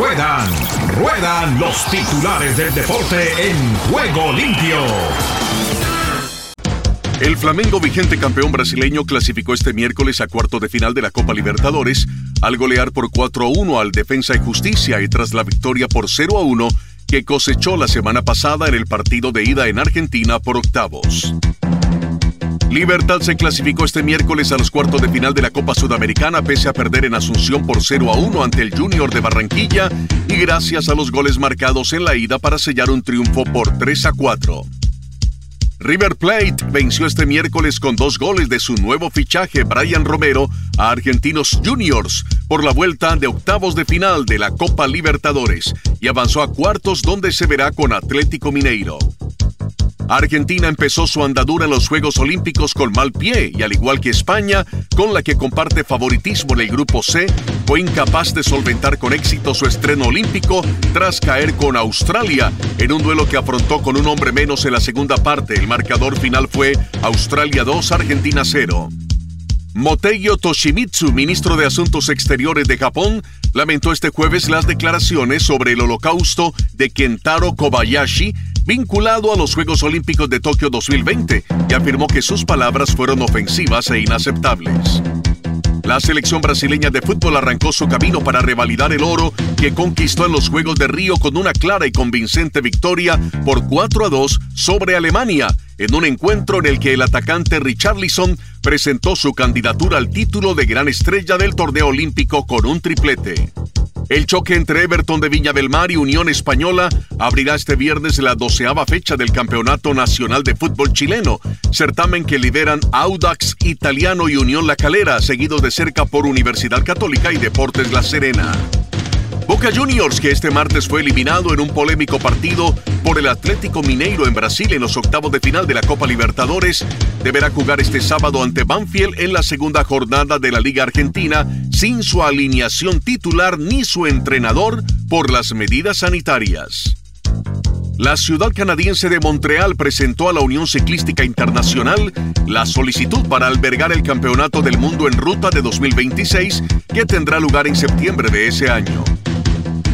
Ruedan, ruedan los titulares del deporte en juego limpio. El Flamengo, vigente campeón brasileño, clasificó este miércoles a cuarto de final de la Copa Libertadores al golear por 4-1 al Defensa y Justicia y tras la victoria por 0-1 que cosechó la semana pasada en el partido de ida en Argentina por octavos. Libertad se clasificó este miércoles a los cuartos de final de la Copa Sudamericana pese a perder en Asunción por 0 a 1 ante el Junior de Barranquilla y gracias a los goles marcados en la ida para sellar un triunfo por 3 a 4. River Plate venció este miércoles con dos goles de su nuevo fichaje Brian Romero a Argentinos Juniors por la vuelta de octavos de final de la Copa Libertadores y avanzó a cuartos donde se verá con Atlético Mineiro. Argentina empezó su andadura en los Juegos Olímpicos con mal pie y al igual que España, con la que comparte favoritismo en el grupo C, fue incapaz de solventar con éxito su estreno olímpico tras caer con Australia en un duelo que afrontó con un hombre menos en la segunda parte. El marcador final fue Australia 2, Argentina 0. Motegi Toshimitsu, ministro de Asuntos Exteriores de Japón, lamentó este jueves las declaraciones sobre el holocausto de Kentaro Kobayashi vinculado a los Juegos Olímpicos de Tokio 2020 y afirmó que sus palabras fueron ofensivas e inaceptables. La selección brasileña de fútbol arrancó su camino para revalidar el oro que conquistó en los Juegos de Río con una clara y convincente victoria por 4 a 2 sobre Alemania, en un encuentro en el que el atacante Richarlison presentó su candidatura al título de gran estrella del torneo olímpico con un triplete. El choque entre Everton de Viña del Mar y Unión Española abrirá este viernes la doceava fecha del Campeonato Nacional de Fútbol Chileno, certamen que lideran Audax Italiano y Unión La Calera, seguidos de cerca por Universidad Católica y Deportes La Serena. Boca Juniors, que este martes fue eliminado en un polémico partido por el Atlético Mineiro en Brasil en los octavos de final de la Copa Libertadores, deberá jugar este sábado ante Banfield en la segunda jornada de la Liga Argentina sin su alineación titular ni su entrenador por las medidas sanitarias. La ciudad canadiense de Montreal presentó a la Unión Ciclística Internacional la solicitud para albergar el Campeonato del Mundo en Ruta de 2026 que tendrá lugar en septiembre de ese año.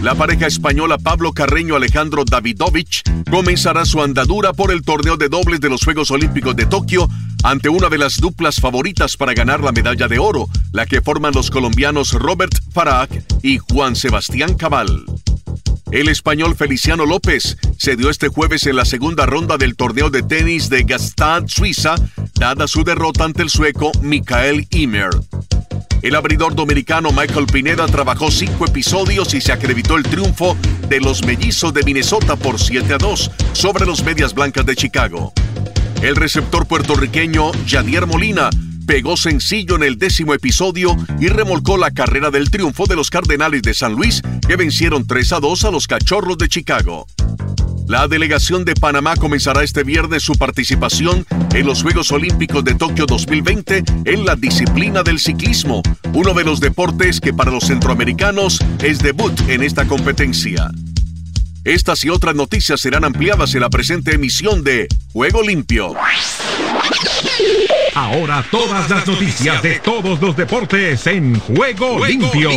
La pareja española Pablo Carreño Alejandro Davidovich comenzará su andadura por el torneo de dobles de los Juegos Olímpicos de Tokio ante una de las duplas favoritas para ganar la medalla de oro, la que forman los colombianos Robert Farag y Juan Sebastián Cabal. El español Feliciano López se dio este jueves en la segunda ronda del torneo de tenis de Gastad, Suiza, dada su derrota ante el sueco Mikael Imer. El abridor dominicano Michael Pineda trabajó cinco episodios y se acreditó el triunfo de los mellizos de Minnesota por 7 a 2 sobre los Medias Blancas de Chicago. El receptor puertorriqueño Jadier Molina pegó sencillo en el décimo episodio y remolcó la carrera del triunfo de los Cardenales de San Luis que vencieron 3 a 2 a los Cachorros de Chicago. La delegación de Panamá comenzará este viernes su participación en los Juegos Olímpicos de Tokio 2020 en la disciplina del ciclismo, uno de los deportes que para los centroamericanos es debut en esta competencia. Estas y otras noticias serán ampliadas en la presente emisión de Juego Limpio. Ahora todas las noticias de todos los deportes en Juego, Limpio.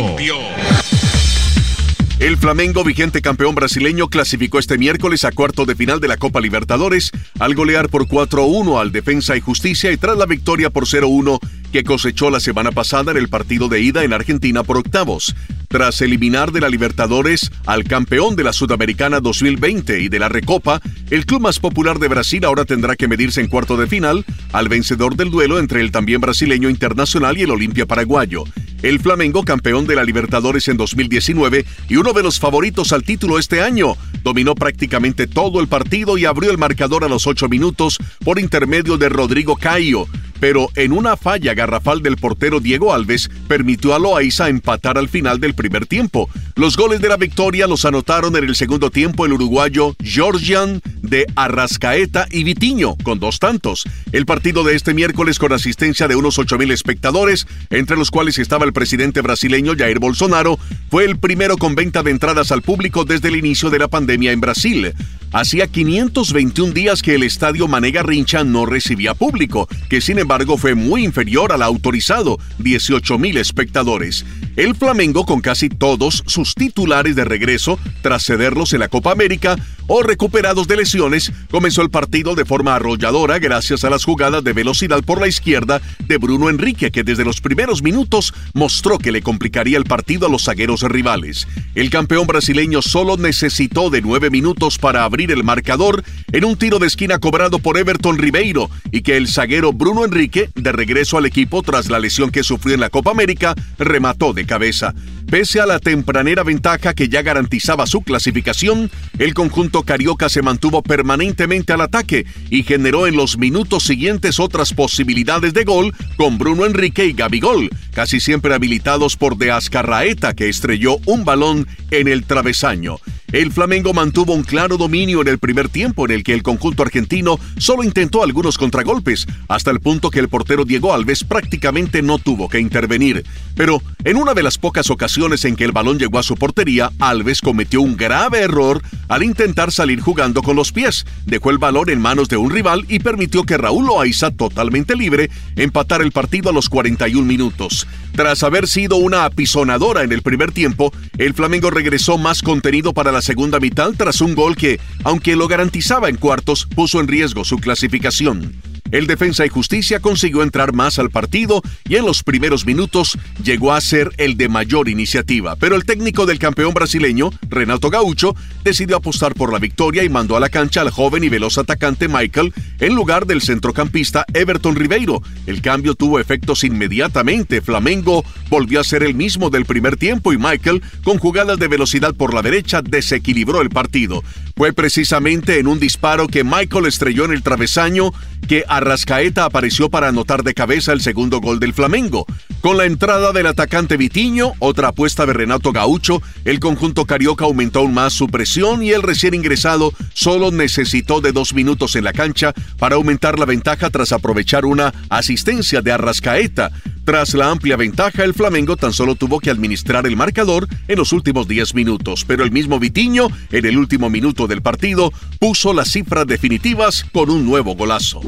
El Flamengo, vigente campeón brasileño, clasificó este miércoles a cuarto de final de la Copa Libertadores al golear por 4-1 al Defensa y Justicia y tras la victoria por 0-1 que cosechó la semana pasada en el partido de ida en Argentina por octavos. Tras eliminar de la Libertadores al campeón de la Sudamericana 2020 y de la Recopa, el club más popular de Brasil ahora tendrá que medirse en cuarto de final al vencedor del duelo entre el también brasileño internacional y el Olimpia paraguayo. El Flamengo, campeón de la Libertadores en 2019 y uno de los favoritos al título este año, dominó prácticamente todo el partido y abrió el marcador a los ocho minutos por intermedio de Rodrigo Caio pero en una falla garrafal del portero Diego Alves permitió a Loaiza empatar al final del primer tiempo. Los goles de la victoria los anotaron en el segundo tiempo el uruguayo Georgian de Arrascaeta y Vitiño, con dos tantos. El partido de este miércoles con asistencia de unos 8.000 espectadores, entre los cuales estaba el presidente brasileño Jair Bolsonaro, fue el primero con venta de entradas al público desde el inicio de la pandemia en Brasil. Hacía 521 días que el estadio Manega Rincha no recibía público, que sin embargo fue muy inferior al autorizado, 18.000 espectadores. El Flamengo, con casi todos sus titulares de regreso tras cederlos en la Copa América o recuperados de lesiones, comenzó el partido de forma arrolladora gracias a las jugadas de velocidad por la izquierda de Bruno Enrique, que desde los primeros minutos mostró que le complicaría el partido a los zagueros rivales. El campeón brasileño solo necesitó de nueve minutos para abrir el marcador en un tiro de esquina cobrado por Everton Ribeiro y que el zaguero Bruno Enrique, de regreso al equipo tras la lesión que sufrió en la Copa América, remató de cabeza. Pese a la tempranera ventaja que ya garantizaba su clasificación, el conjunto carioca se mantuvo permanentemente al ataque y generó en los minutos siguientes otras posibilidades de gol con Bruno Enrique y Gabigol, casi siempre habilitados por De Azcarraeta que estrelló un balón en el travesaño. El Flamengo mantuvo un claro dominio en el primer tiempo en el que el conjunto argentino solo intentó algunos contragolpes, hasta el punto que el portero Diego Alves prácticamente no tuvo que intervenir. Pero en una de las pocas ocasiones en que el balón llegó a su portería, Alves cometió un grave error al intentar salir jugando con los pies. Dejó el balón en manos de un rival y permitió que Raúl Loaiza, totalmente libre, empatara el partido a los 41 minutos. Tras haber sido una apisonadora en el primer tiempo, el Flamengo regresó más contenido para la segunda mitad tras un gol que, aunque lo garantizaba en cuartos, puso en riesgo su clasificación. El Defensa y Justicia consiguió entrar más al partido y en los primeros minutos llegó a ser el de mayor iniciativa, pero el técnico del campeón brasileño, Renato Gaucho, decidió apostar por la victoria y mandó a la cancha al joven y veloz atacante Michael en lugar del centrocampista Everton Ribeiro. El cambio tuvo efectos inmediatamente. Flamengo volvió a ser el mismo del primer tiempo y Michael, con jugadas de velocidad por la derecha, desequilibró el partido. Fue precisamente en un disparo que Michael estrelló en el travesaño que Arrascaeta apareció para anotar de cabeza el segundo gol del Flamengo. Con la entrada del atacante Vitiño, otra apuesta de Renato Gaucho, el conjunto carioca aumentó aún más su presión y el recién ingresado solo necesitó de dos minutos en la cancha para aumentar la ventaja tras aprovechar una asistencia de Arrascaeta. Tras la amplia ventaja, el Flamengo tan solo tuvo que administrar el marcador en los últimos 10 minutos, pero el mismo Vitiño, en el último minuto del partido, puso las cifras definitivas con un nuevo golazo.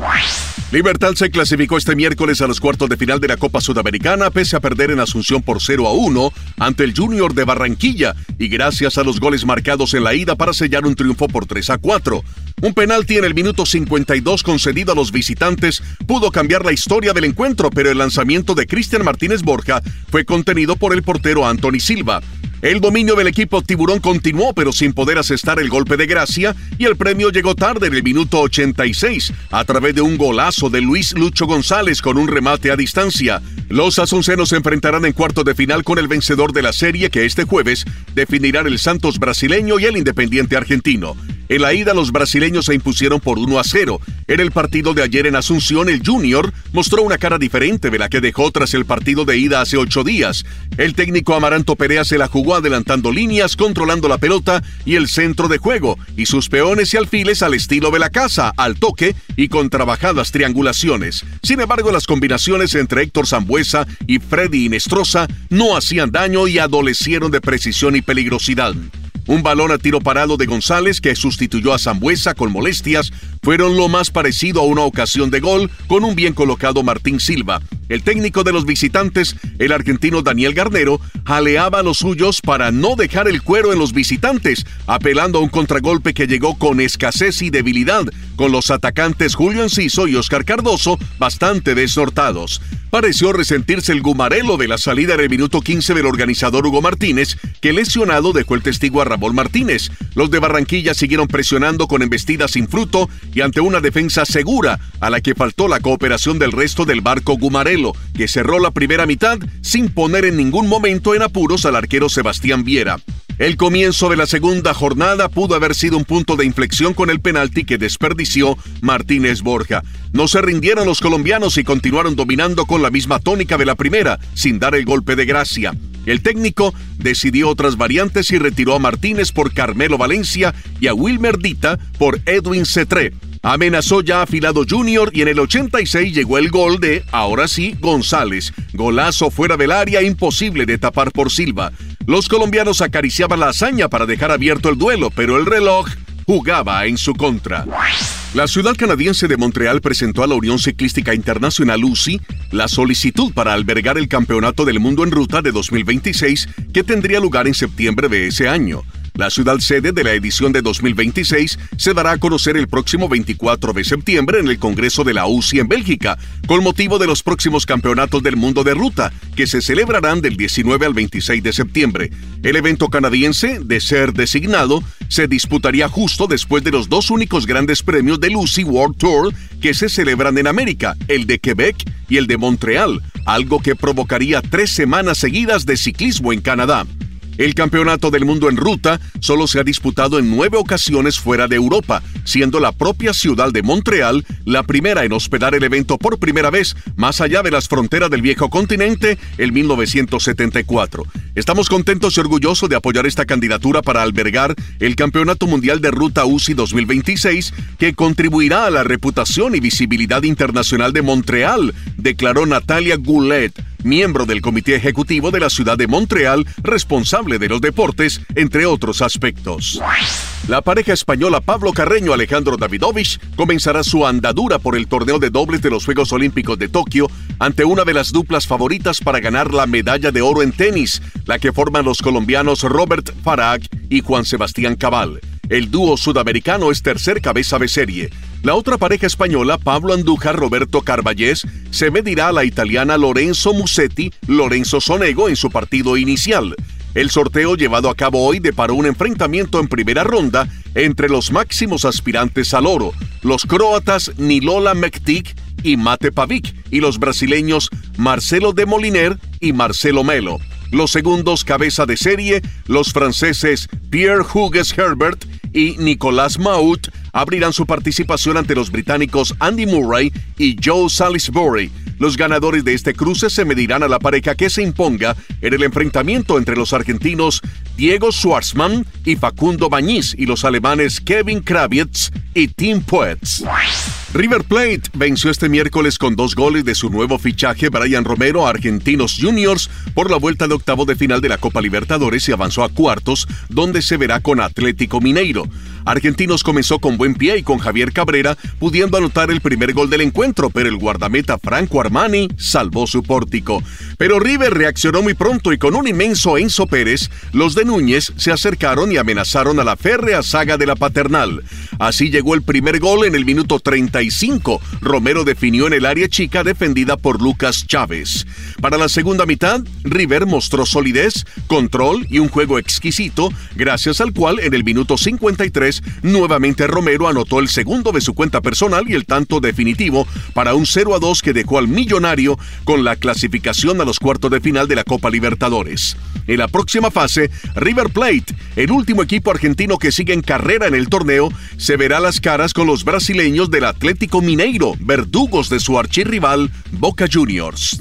Libertad se clasificó este miércoles a los cuartos de final de la Copa Sudamericana pese a perder en Asunción por 0 a 1 ante el Junior de Barranquilla y gracias a los goles marcados en la ida para sellar un triunfo por 3 a 4. Un penalti en el minuto 52 concedido a los visitantes pudo cambiar la historia del encuentro, pero el lanzamiento de Cristian Martínez Borja fue contenido por el portero Anthony Silva. El dominio del equipo tiburón continuó, pero sin poder asestar el golpe de gracia, y el premio llegó tarde en el minuto 86, a través de un golazo de Luis Lucho González con un remate a distancia. Los asuncenos se enfrentarán en cuarto de final con el vencedor de la serie que este jueves definirán el Santos brasileño y el Independiente argentino. En la ida los brasileños se impusieron por 1 a 0. En el partido de ayer en Asunción, el Junior mostró una cara diferente de la que dejó tras el partido de ida hace ocho días. El técnico Amaranto Perea se la jugó adelantando líneas, controlando la pelota y el centro de juego, y sus peones y alfiles al estilo de la casa, al toque y con trabajadas triangulaciones. Sin embargo, las combinaciones entre Héctor Zambuesa y Freddy Inestrosa no hacían daño y adolecieron de precisión y peligrosidad. Un balón a tiro parado de González que sustituyó a Zambuesa con molestias fueron lo más parecido a una ocasión de gol con un bien colocado Martín Silva. El técnico de los visitantes, el argentino Daniel Garnero, jaleaba a los suyos para no dejar el cuero en los visitantes, apelando a un contragolpe que llegó con escasez y debilidad, con los atacantes Julio Enciso y Oscar Cardoso bastante desnortados. Pareció resentirse el gumarelo de la salida en el minuto 15 del organizador Hugo Martínez, que lesionado dejó el testigo a Ramón Martínez. Los de Barranquilla siguieron presionando con embestidas sin fruto y ante una defensa segura a la que faltó la cooperación del resto del barco Gumarelo, que cerró la primera mitad sin poner en ningún momento en apuros al arquero Sebastián Viera. El comienzo de la segunda jornada pudo haber sido un punto de inflexión con el penalti que desperdició Martínez Borja. No se rindieron los colombianos y continuaron dominando con la misma tónica de la primera, sin dar el golpe de gracia. El técnico decidió otras variantes y retiró a Martínez por Carmelo Valencia y a Wilmer Dita por Edwin Cetré. Amenazó ya afilado Junior y en el 86 llegó el gol de, ahora sí, González. Golazo fuera del área imposible de tapar por Silva. Los colombianos acariciaban la hazaña para dejar abierto el duelo, pero el reloj jugaba en su contra. La ciudad canadiense de Montreal presentó a la Unión Ciclística Internacional UCI la solicitud para albergar el Campeonato del Mundo en Ruta de 2026 que tendría lugar en septiembre de ese año. La ciudad sede de la edición de 2026 se dará a conocer el próximo 24 de septiembre en el Congreso de la UCI en Bélgica, con motivo de los próximos campeonatos del mundo de ruta, que se celebrarán del 19 al 26 de septiembre. El evento canadiense, de ser designado, se disputaría justo después de los dos únicos grandes premios del UCI World Tour que se celebran en América, el de Quebec y el de Montreal, algo que provocaría tres semanas seguidas de ciclismo en Canadá. El Campeonato del Mundo en Ruta solo se ha disputado en nueve ocasiones fuera de Europa, siendo la propia ciudad de Montreal la primera en hospedar el evento por primera vez más allá de las fronteras del viejo continente en 1974. Estamos contentos y orgullosos de apoyar esta candidatura para albergar el Campeonato Mundial de Ruta UCI 2026, que contribuirá a la reputación y visibilidad internacional de Montreal, declaró Natalia Goulet miembro del Comité Ejecutivo de la Ciudad de Montreal, responsable de los deportes, entre otros aspectos. La pareja española Pablo Carreño Alejandro Davidovich comenzará su andadura por el torneo de dobles de los Juegos Olímpicos de Tokio ante una de las duplas favoritas para ganar la medalla de oro en tenis, la que forman los colombianos Robert Farag y Juan Sebastián Cabal. El dúo sudamericano es tercer cabeza de serie. La otra pareja española, Pablo Andújar Roberto Carballés, se medirá a la italiana Lorenzo Musetti Lorenzo Sonego en su partido inicial. El sorteo llevado a cabo hoy deparó un enfrentamiento en primera ronda entre los máximos aspirantes al oro, los croatas Nilola Mektik y Mate Pavic, y los brasileños Marcelo de Moliner y Marcelo Melo. Los segundos cabeza de serie, los franceses Pierre Hugues Herbert y Nicolas Maut, abrirán su participación ante los británicos Andy Murray y Joe Salisbury. Los ganadores de este cruce se medirán a la pareja que se imponga en el enfrentamiento entre los argentinos Diego Schwartzman y Facundo Bañiz y los alemanes Kevin Kravitz y Tim Poetz. River Plate venció este miércoles con dos goles de su nuevo fichaje Brian Romero a Argentinos Juniors por la vuelta de octavo de final de la Copa Libertadores y avanzó a cuartos, donde se verá con Atlético Mineiro. Argentinos comenzó con buen pie y con Javier Cabrera pudiendo anotar el primer gol del encuentro, pero el guardameta Franco Armani salvó su pórtico. Pero River reaccionó muy pronto y con un inmenso Enzo Pérez, los de Núñez se acercaron y amenazaron a la férrea saga de la paternal. Así llegó el primer gol en el minuto 35. Romero definió en el área chica defendida por Lucas Chávez. Para la segunda mitad, River mostró solidez, control y un juego exquisito, gracias al cual en el minuto 53 nuevamente Romero anotó el segundo de su cuenta personal y el tanto definitivo para un 0 a 2 que dejó al millonario con la clasificación a los cuartos de final de la Copa Libertadores. En la próxima fase, River Plate, el último equipo argentino que sigue en carrera en el torneo, se verá las caras con los brasileños del Atlético Mineiro, verdugos de su archirrival Boca Juniors.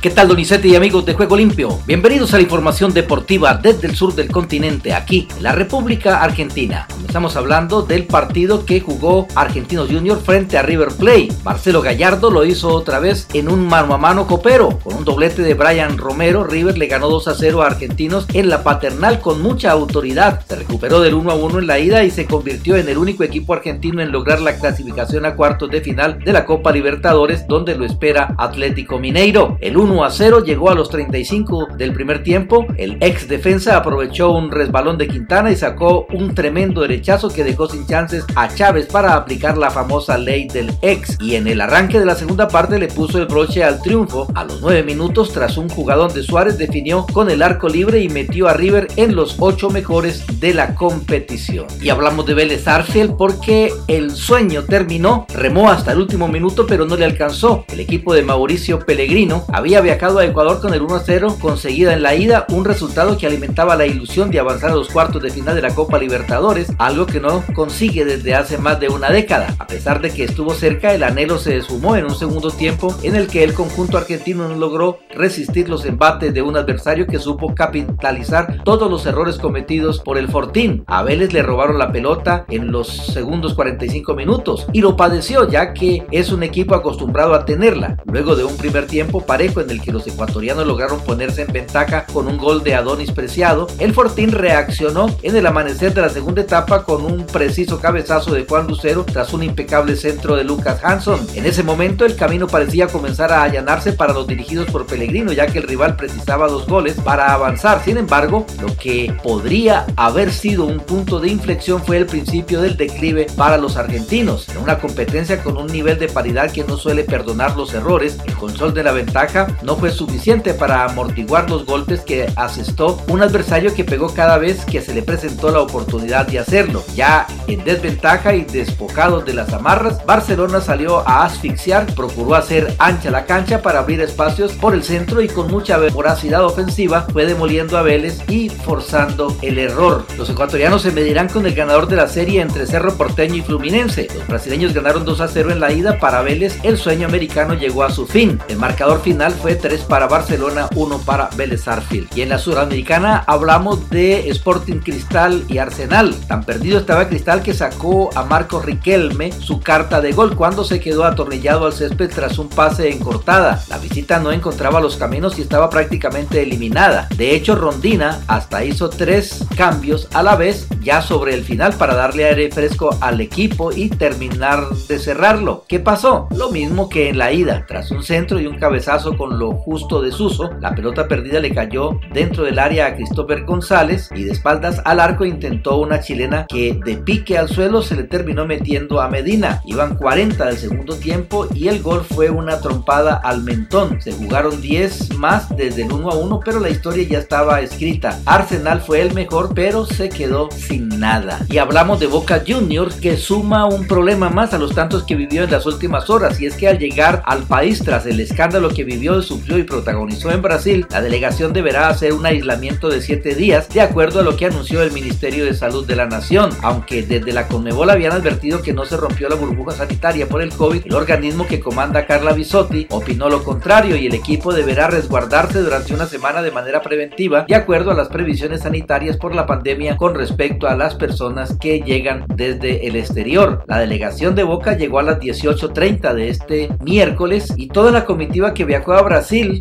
¿Qué tal, Donizete y amigos de Juego Limpio? Bienvenidos a la información deportiva desde el sur del continente, aquí en la República Argentina. Comenzamos hablando del partido que jugó Argentinos Junior frente a River Plate. Marcelo Gallardo lo hizo otra vez en un mano a mano copero. Con un doblete de Brian Romero, River le ganó 2 a 0 a Argentinos en la paternal con mucha autoridad. Se recuperó del 1 a 1 en la ida y se convirtió en el único equipo argentino en lograr la clasificación a cuartos de final de la Copa Libertadores, donde lo espera Atlético Mineiro. El 1 1 a 0, llegó a los 35 del primer tiempo. El ex defensa aprovechó un resbalón de Quintana y sacó un tremendo derechazo que dejó sin chances a Chávez para aplicar la famosa ley del ex. Y en el arranque de la segunda parte le puso el broche al triunfo. A los 9 minutos, tras un jugadón de Suárez, definió con el arco libre y metió a River en los 8 mejores de la competición. Y hablamos de Vélez Arfield porque el sueño terminó. Remó hasta el último minuto, pero no le alcanzó. El equipo de Mauricio Pellegrino había había viajado a Ecuador con el 1-0 conseguida en la ida, un resultado que alimentaba la ilusión de avanzar a los cuartos de final de la Copa Libertadores, algo que no consigue desde hace más de una década. A pesar de que estuvo cerca, el anhelo se sumó en un segundo tiempo en el que el conjunto argentino no logró resistir los embates de un adversario que supo capitalizar todos los errores cometidos por el Fortín. A Vélez le robaron la pelota en los segundos 45 minutos y lo padeció ya que es un equipo acostumbrado a tenerla. Luego de un primer tiempo parejo en el que los ecuatorianos lograron ponerse en ventaja con un gol de Adonis Preciado, el Fortín reaccionó en el amanecer de la segunda etapa con un preciso cabezazo de Juan Lucero tras un impecable centro de Lucas Hanson. En ese momento el camino parecía comenzar a allanarse para los dirigidos por Pellegrino ya que el rival precisaba dos goles para avanzar. Sin embargo, lo que podría haber sido un punto de inflexión fue el principio del declive para los argentinos. En una competencia con un nivel de paridad que no suele perdonar los errores, el control de la ventaja no fue suficiente para amortiguar los golpes que asestó un adversario que pegó cada vez que se le presentó la oportunidad de hacerlo. Ya en desventaja y despojado de las amarras, Barcelona salió a asfixiar, procuró hacer ancha la cancha para abrir espacios por el centro y con mucha voracidad ofensiva fue demoliendo a Vélez y forzando el error. Los ecuatorianos se medirán con el ganador de la serie entre Cerro Porteño y Fluminense. Los brasileños ganaron 2 a 0 en la ida para Vélez. El sueño americano llegó a su fin. El marcador final fue 3 para Barcelona, 1 para Vélez Arfield. Y en la suramericana hablamos de Sporting Cristal y Arsenal. Tan perdido estaba Cristal que sacó a Marco Riquelme su carta de gol cuando se quedó atornillado al césped tras un pase en cortada. La visita no encontraba los caminos y estaba prácticamente eliminada. De hecho, Rondina hasta hizo tres cambios a la vez ya sobre el final para darle aire fresco al equipo y terminar de cerrarlo. ¿Qué pasó? Lo mismo que en la ida. Tras un centro y un cabezazo con lo justo de Suso, la pelota perdida le cayó dentro del área a Christopher González y de espaldas al arco intentó una chilena que de pique al suelo se le terminó metiendo a Medina. Iban 40 del segundo tiempo y el gol fue una trompada al mentón. Se jugaron 10 más desde el 1 a 1, pero la historia ya estaba escrita. Arsenal fue el mejor, pero se quedó sin nada. Y hablamos de Boca Juniors que suma un problema más a los tantos que vivió en las últimas horas y es que al llegar al país tras el escándalo que vivió, sufrió y protagonizó en Brasil, la delegación deberá hacer un aislamiento de 7 días de acuerdo a lo que anunció el Ministerio de Salud de la Nación, aunque desde la Conmebol habían advertido que no se rompió la burbuja sanitaria por el COVID, el organismo que comanda Carla Bisotti opinó lo contrario y el equipo deberá resguardarse durante una semana de manera preventiva de acuerdo a las previsiones sanitarias por la pandemia con respecto a las personas que llegan desde el exterior. La delegación de Boca llegó a las 18.30 de este miércoles y toda la comitiva que viajó a Brasil,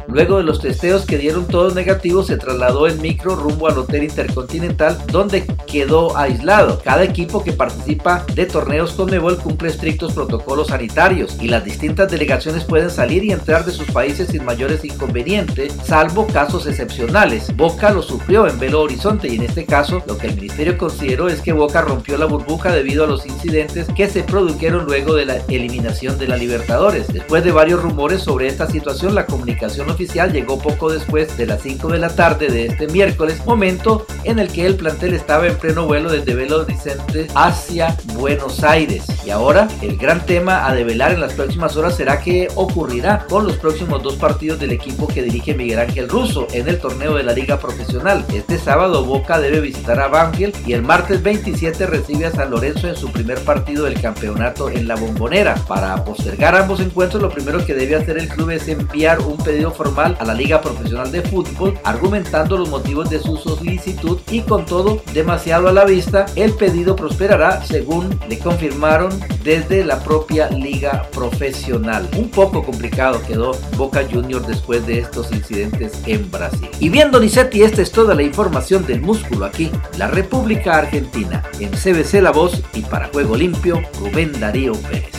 luego de los testeos que dieron todos negativos, se trasladó en micro rumbo al Hotel Intercontinental donde quedó aislado. Cada equipo que participa de torneos con Mebol cumple estrictos protocolos sanitarios y las distintas delegaciones pueden salir y entrar de sus países sin mayores inconvenientes, salvo casos excepcionales. Boca lo sufrió en Belo Horizonte y en este caso lo que el ministerio consideró es que Boca rompió la burbuja debido a los incidentes que se produjeron luego de la eliminación de la Libertadores. Después de varios rumores sobre esta situación, la comunicación oficial llegó poco después de las 5 de la tarde de este miércoles, momento en el que el plantel estaba en pleno vuelo desde Belo Horizonte hacia Buenos Aires. Y ahora el gran tema a develar en las próximas horas será qué ocurrirá con los próximos dos partidos del equipo que dirige Miguel Ángel Russo en el torneo de la Liga Profesional. Este sábado Boca debe visitar a Banfield y el martes 27 recibe a San Lorenzo en su primer partido del campeonato en la bombonera. Para postergar ambos encuentros, lo primero que debe hacer el club es enviar un pedido formal a la Liga Profesional de Fútbol argumentando los motivos de su solicitud y con todo demasiado a la vista, el pedido prosperará según le confirmaron desde la propia Liga Profesional. Un poco complicado quedó Boca Juniors después de estos incidentes en Brasil. Y bien, Donizetti, esta es toda la información del músculo aquí, la República Argentina, en CBC La Voz y para Juego Limpio, Rubén Darío Pérez.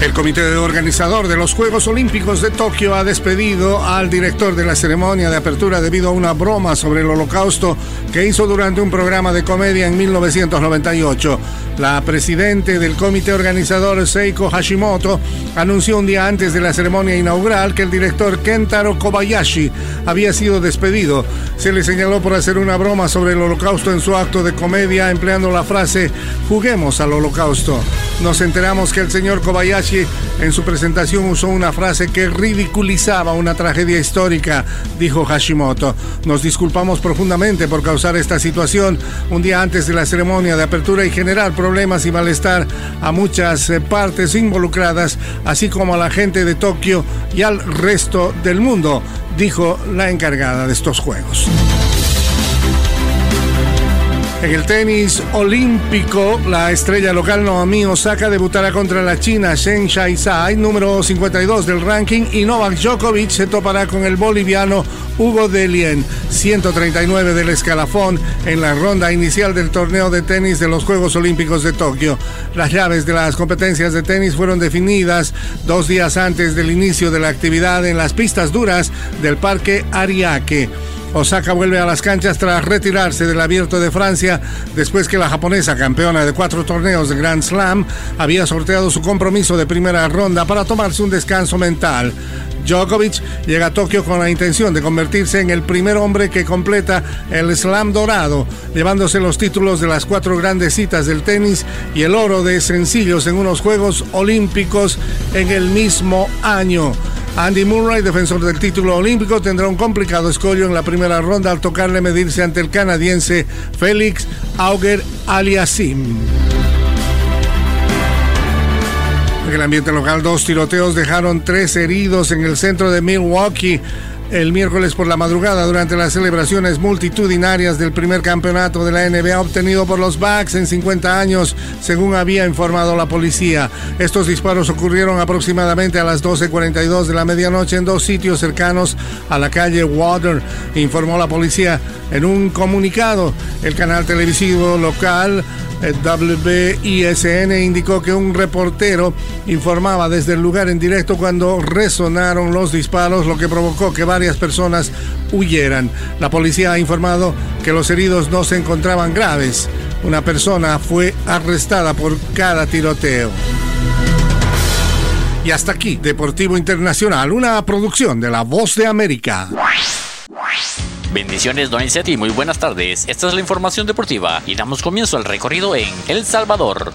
El comité organizador de los Juegos Olímpicos de Tokio ha despedido al director de la ceremonia de apertura debido a una broma sobre el holocausto que hizo durante un programa de comedia en 1998. La presidente del comité organizador, Seiko Hashimoto, anunció un día antes de la ceremonia inaugural que el director Kentaro Kobayashi había sido despedido. Se le señaló por hacer una broma sobre el holocausto en su acto de comedia empleando la frase juguemos al holocausto. Nos enteramos que el señor Kobayashi en su presentación usó una frase que ridiculizaba una tragedia histórica, dijo Hashimoto. Nos disculpamos profundamente por causar esta situación un día antes de la ceremonia de apertura y generar problemas y malestar a muchas eh, partes involucradas, así como a la gente de Tokio y al resto del mundo, dijo la encargada de estos Juegos. En el tenis olímpico, la estrella local Naomi Osaka debutará contra la china Shen Shaizai, número 52 del ranking, y Novak Djokovic se topará con el boliviano Hugo Delien, 139 del escalafón, en la ronda inicial del torneo de tenis de los Juegos Olímpicos de Tokio. Las llaves de las competencias de tenis fueron definidas dos días antes del inicio de la actividad en las pistas duras del Parque Ariake. Osaka vuelve a las canchas tras retirarse del abierto de Francia después que la japonesa, campeona de cuatro torneos de Grand Slam, había sorteado su compromiso de primera ronda para tomarse un descanso mental. Djokovic llega a Tokio con la intención de convertirse en el primer hombre que completa el slam dorado, llevándose los títulos de las cuatro grandes citas del tenis y el oro de sencillos en unos Juegos Olímpicos en el mismo año. Andy Murray, defensor del título olímpico, tendrá un complicado escollo en la primera ronda al tocarle medirse ante el canadiense Félix Auger Aliasim. En el ambiente local, dos tiroteos dejaron tres heridos en el centro de Milwaukee el miércoles por la madrugada durante las celebraciones multitudinarias del primer campeonato de la NBA obtenido por los Bucks en 50 años, según había informado la policía. Estos disparos ocurrieron aproximadamente a las 12.42 de la medianoche en dos sitios cercanos a la calle Water, informó la policía en un comunicado. El canal televisivo local WISN indicó que un reportero informaba desde el lugar en directo cuando resonaron los disparos, lo que provocó que varias personas huyeran. La policía ha informado que los heridos no se encontraban graves. Una persona fue arrestada por cada tiroteo. Y hasta aquí, Deportivo Internacional, una producción de La Voz de América. Bendiciones, Don y muy buenas tardes. Esta es la información deportiva y damos comienzo al recorrido en El Salvador.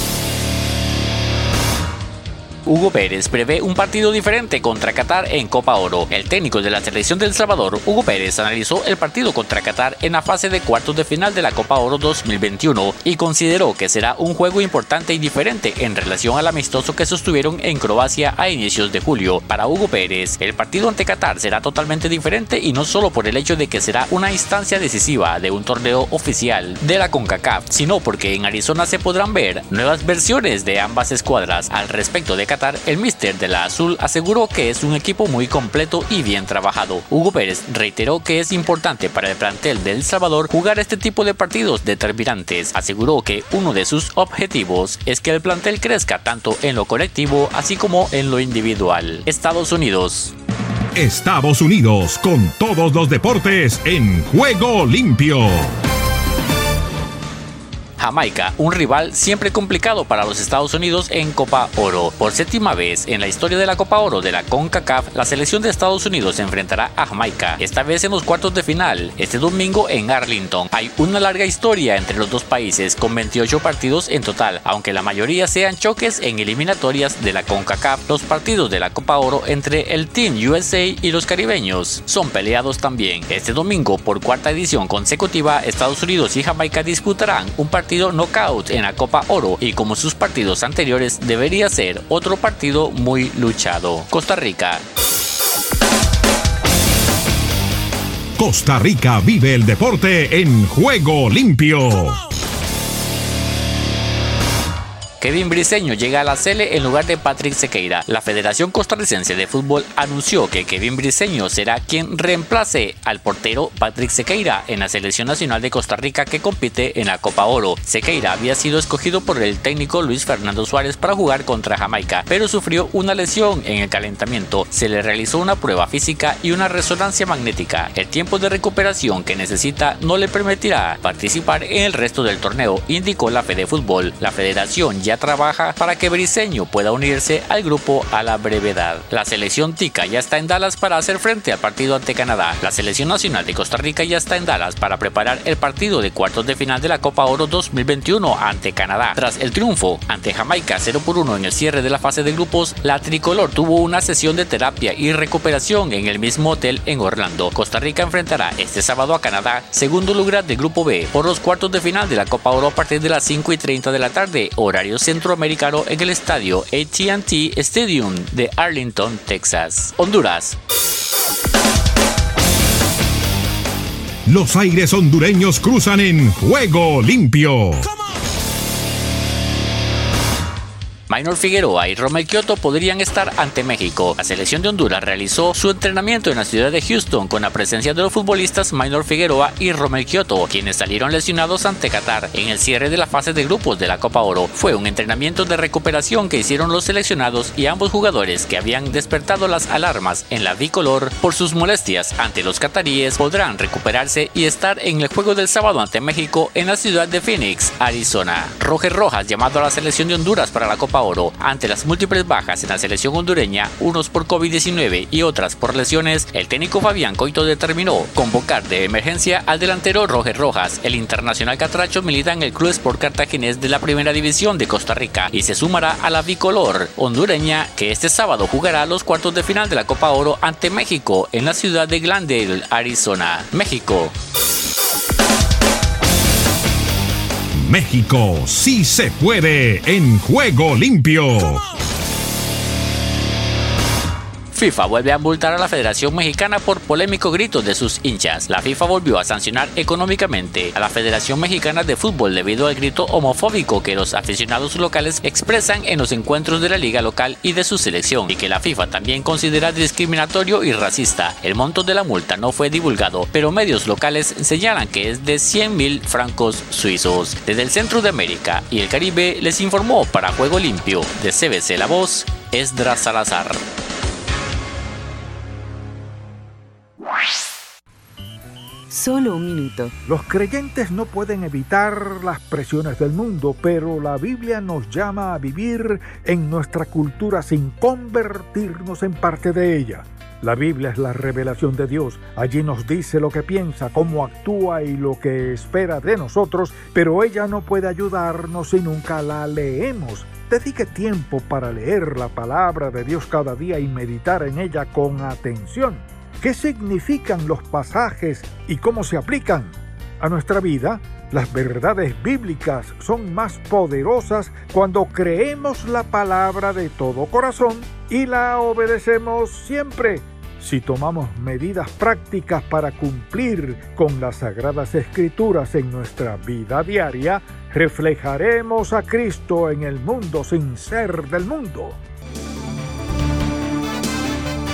Hugo Pérez prevé un partido diferente contra Qatar en Copa Oro. El técnico de la selección del Salvador, Hugo Pérez, analizó el partido contra Qatar en la fase de cuartos de final de la Copa Oro 2021 y consideró que será un juego importante y diferente en relación al amistoso que sostuvieron en Croacia a inicios de julio. Para Hugo Pérez, el partido ante Qatar será totalmente diferente y no solo por el hecho de que será una instancia decisiva de un torneo oficial de la CONCACAF, sino porque en Arizona se podrán ver nuevas versiones de ambas escuadras al respecto de Qatar, el mister de la Azul aseguró que es un equipo muy completo y bien trabajado. Hugo Pérez reiteró que es importante para el plantel de El Salvador jugar este tipo de partidos determinantes. Aseguró que uno de sus objetivos es que el plantel crezca tanto en lo colectivo así como en lo individual. Estados Unidos. Estados Unidos con todos los deportes en juego limpio. Jamaica, un rival siempre complicado para los Estados Unidos en Copa Oro. Por séptima vez en la historia de la Copa Oro de la CONCACAF, la selección de Estados Unidos se enfrentará a Jamaica, esta vez en los cuartos de final, este domingo en Arlington. Hay una larga historia entre los dos países con 28 partidos en total, aunque la mayoría sean choques en eliminatorias de la CONCACAF. Los partidos de la Copa Oro entre el Team USA y los caribeños son peleados también. Este domingo, por cuarta edición consecutiva, Estados Unidos y Jamaica disputarán un partido knockout en la Copa Oro y como sus partidos anteriores debería ser otro partido muy luchado. Costa Rica. Costa Rica vive el deporte en juego limpio. Kevin Briseño llega a la Cele en lugar de Patrick Sequeira. La Federación Costarricense de Fútbol anunció que Kevin Briseño será quien reemplace al portero Patrick Sequeira en la selección nacional de Costa Rica que compite en la Copa Oro. Sequeira había sido escogido por el técnico Luis Fernando Suárez para jugar contra Jamaica, pero sufrió una lesión en el calentamiento. Se le realizó una prueba física y una resonancia magnética. El tiempo de recuperación que necesita no le permitirá participar en el resto del torneo, indicó la Fede Fútbol. La federación ya trabaja para que Briseño pueda unirse al grupo a la brevedad. La selección tica ya está en Dallas para hacer frente al partido ante Canadá. La selección nacional de Costa Rica ya está en Dallas para preparar el partido de cuartos de final de la Copa Oro 2021 ante Canadá. Tras el triunfo ante Jamaica 0 por 1 en el cierre de la fase de grupos, la tricolor tuvo una sesión de terapia y recuperación en el mismo hotel en Orlando. Costa Rica enfrentará este sábado a Canadá, segundo lugar del grupo B, por los cuartos de final de la Copa Oro a partir de las 5 y 30 de la tarde, horario centroamericano en el estadio ATT Stadium de Arlington, Texas. Honduras. Los aires hondureños cruzan en juego limpio. Minor Figueroa y Romel Kioto podrían estar ante México. La selección de Honduras realizó su entrenamiento en la ciudad de Houston con la presencia de los futbolistas Minor Figueroa y Romel Kioto, quienes salieron lesionados ante Qatar en el cierre de la fase de grupos de la Copa Oro. Fue un entrenamiento de recuperación que hicieron los seleccionados y ambos jugadores que habían despertado las alarmas en la bicolor por sus molestias ante los cataríes podrán recuperarse y estar en el juego del sábado ante México en la ciudad de Phoenix, Arizona. Roger Rojas llamado a la selección de Honduras para la Copa Oro. Ante las múltiples bajas en la selección hondureña, unos por COVID-19 y otras por lesiones, el técnico Fabián Coito determinó convocar de emergencia al delantero Roger Rojas. El internacional catracho milita en el Club Sport Cartaginés de la Primera División de Costa Rica y se sumará a la bicolor hondureña que este sábado jugará los cuartos de final de la Copa Oro ante México en la ciudad de Glendale, Arizona. México. México sí se puede en juego limpio. FIFA vuelve a multar a la Federación Mexicana por polémico grito de sus hinchas. La FIFA volvió a sancionar económicamente a la Federación Mexicana de Fútbol debido al grito homofóbico que los aficionados locales expresan en los encuentros de la liga local y de su selección y que la FIFA también considera discriminatorio y racista. El monto de la multa no fue divulgado, pero medios locales señalan que es de 100 mil francos suizos. Desde el centro de América y el Caribe les informó para Juego Limpio de CBC La Voz, Esdras Salazar. Solo un minuto. Los creyentes no pueden evitar las presiones del mundo, pero la Biblia nos llama a vivir en nuestra cultura sin convertirnos en parte de ella. La Biblia es la revelación de Dios. Allí nos dice lo que piensa, cómo actúa y lo que espera de nosotros, pero ella no puede ayudarnos si nunca la leemos. Dedique tiempo para leer la palabra de Dios cada día y meditar en ella con atención. ¿Qué significan los pasajes y cómo se aplican a nuestra vida? Las verdades bíblicas son más poderosas cuando creemos la palabra de todo corazón y la obedecemos siempre. Si tomamos medidas prácticas para cumplir con las sagradas escrituras en nuestra vida diaria, reflejaremos a Cristo en el mundo sin ser del mundo.